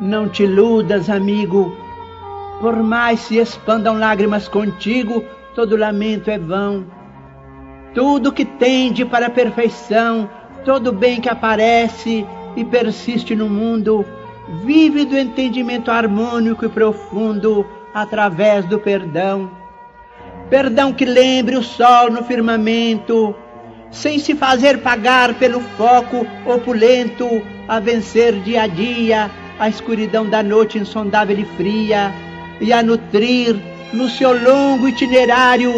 Não te iludas, amigo. Por mais se expandam lágrimas contigo, todo lamento é vão. Tudo que tende para a perfeição, todo bem que aparece e persiste no mundo, vive do entendimento harmônico e profundo através do perdão. Perdão que lembre o sol no firmamento, sem se fazer pagar pelo foco opulento, a vencer dia a dia a escuridão da noite insondável e fria, e a nutrir no seu longo itinerário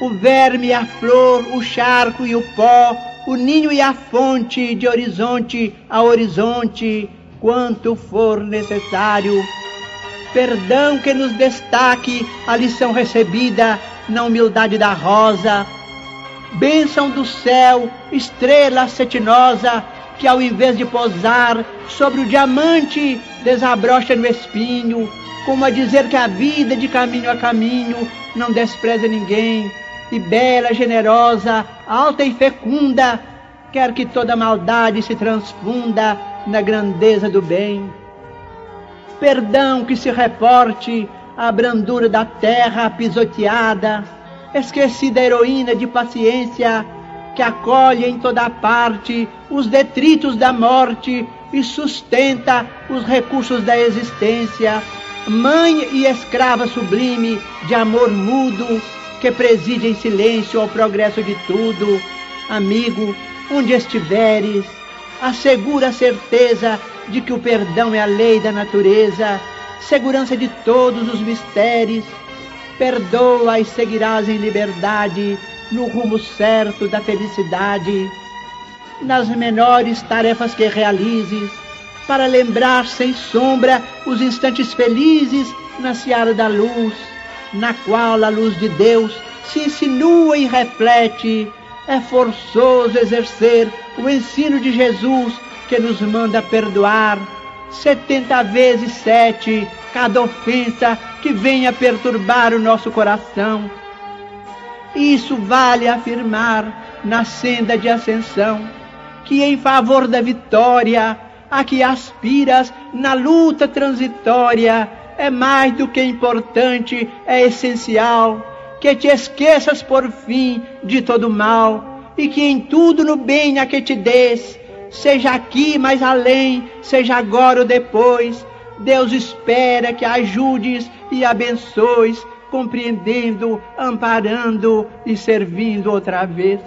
o verme e a flor, o charco e o pó, o ninho e a fonte, de horizonte a horizonte, quanto for necessário. Perdão que nos destaque a lição recebida na humildade da rosa. Bênção do céu, estrela cetinosa, que ao invés de posar sobre o diamante, desabrocha no espinho, como a dizer que a vida de caminho a caminho não despreza ninguém, e bela, generosa, alta e fecunda, quer que toda maldade se transfunda na grandeza do bem. Perdão que se reporte à brandura da terra pisoteada, esquecida heroína de paciência, que acolhe em toda parte os detritos da morte e sustenta os recursos da existência, mãe e escrava sublime de amor mudo, que preside em silêncio ao progresso de tudo. Amigo, onde estiveres, assegura a certeza de que o perdão é a lei da natureza, segurança de todos os mistérios. Perdoa e seguirás em liberdade no rumo certo da felicidade. Nas menores tarefas que realizes, para lembrar sem sombra os instantes felizes na seara da luz na qual a luz de Deus se insinua e reflete, é forçoso exercer o ensino de Jesus que nos manda perdoar setenta vezes sete cada ofensa que venha perturbar o nosso coração. Isso vale afirmar na senda de ascensão, que em favor da vitória a que aspiras na luta transitória é mais do que importante, é essencial. Que te esqueças por fim de todo mal e que em tudo no bem a que te des, seja aqui mais além, seja agora ou depois, Deus espera que ajudes e abençoes, compreendendo, amparando e servindo outra vez.